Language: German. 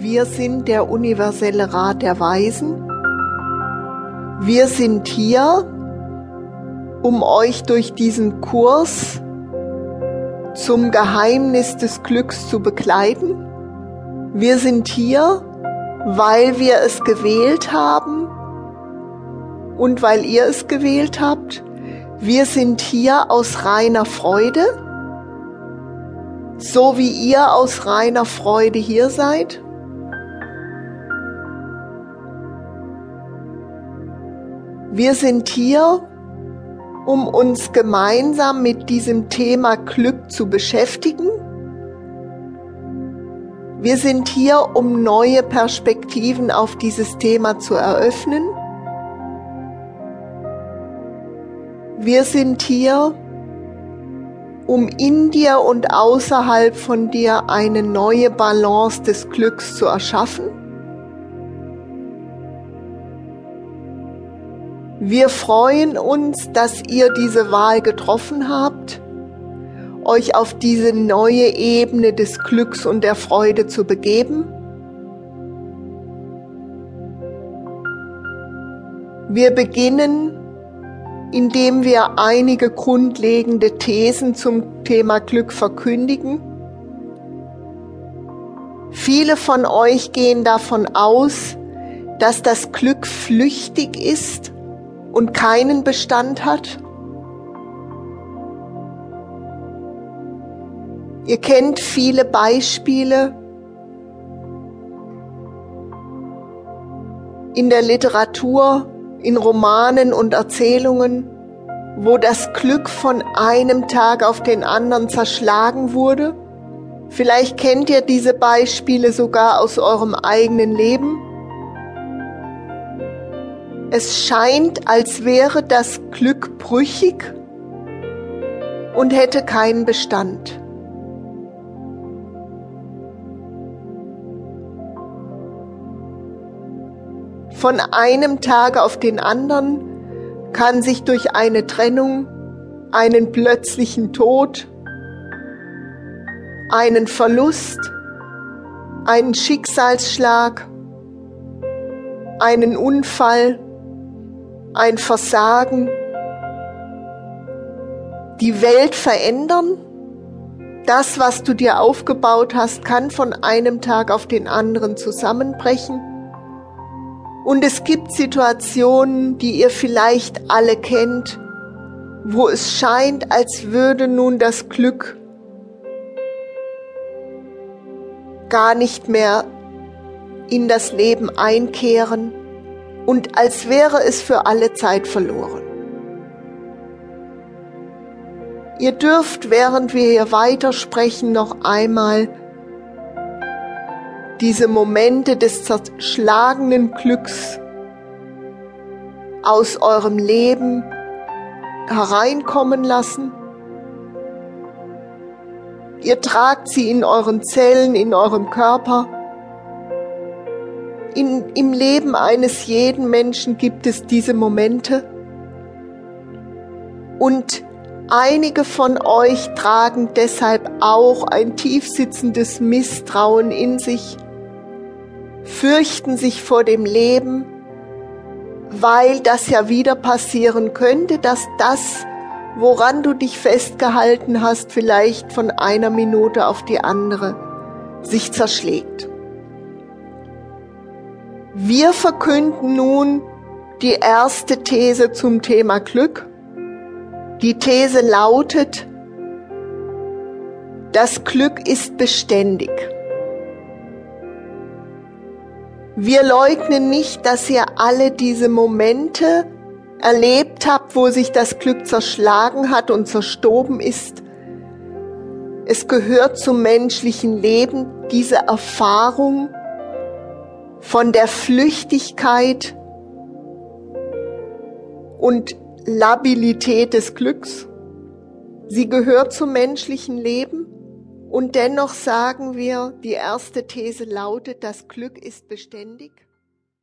Wir sind der universelle Rat der Weisen. Wir sind hier, um euch durch diesen Kurs zum Geheimnis des Glücks zu begleiten. Wir sind hier, weil wir es gewählt haben und weil ihr es gewählt habt. Wir sind hier aus reiner Freude, so wie ihr aus reiner Freude hier seid. Wir sind hier, um uns gemeinsam mit diesem Thema Glück zu beschäftigen. Wir sind hier, um neue Perspektiven auf dieses Thema zu eröffnen. Wir sind hier, um in dir und außerhalb von dir eine neue Balance des Glücks zu erschaffen. Wir freuen uns, dass ihr diese Wahl getroffen habt, euch auf diese neue Ebene des Glücks und der Freude zu begeben. Wir beginnen indem wir einige grundlegende Thesen zum Thema Glück verkündigen. Viele von euch gehen davon aus, dass das Glück flüchtig ist und keinen Bestand hat. Ihr kennt viele Beispiele in der Literatur, in Romanen und Erzählungen, wo das Glück von einem Tag auf den anderen zerschlagen wurde? Vielleicht kennt ihr diese Beispiele sogar aus eurem eigenen Leben. Es scheint, als wäre das Glück brüchig und hätte keinen Bestand. Von einem Tag auf den anderen kann sich durch eine Trennung, einen plötzlichen Tod, einen Verlust, einen Schicksalsschlag, einen Unfall, ein Versagen, die Welt verändern. Das, was du dir aufgebaut hast, kann von einem Tag auf den anderen zusammenbrechen. Und es gibt Situationen, die ihr vielleicht alle kennt, wo es scheint, als würde nun das Glück gar nicht mehr in das Leben einkehren und als wäre es für alle Zeit verloren. Ihr dürft, während wir hier weitersprechen, noch einmal diese Momente des zerschlagenen Glücks aus eurem Leben hereinkommen lassen. Ihr tragt sie in euren Zellen, in eurem Körper. In, Im Leben eines jeden Menschen gibt es diese Momente. Und einige von euch tragen deshalb auch ein tiefsitzendes Misstrauen in sich fürchten sich vor dem Leben, weil das ja wieder passieren könnte, dass das, woran du dich festgehalten hast, vielleicht von einer Minute auf die andere sich zerschlägt. Wir verkünden nun die erste These zum Thema Glück. Die These lautet, das Glück ist beständig. Wir leugnen nicht, dass ihr alle diese Momente erlebt habt, wo sich das Glück zerschlagen hat und zerstoben ist. Es gehört zum menschlichen Leben, diese Erfahrung von der Flüchtigkeit und Labilität des Glücks. Sie gehört zum menschlichen Leben. Und dennoch sagen wir, die erste These lautet, das Glück ist beständig.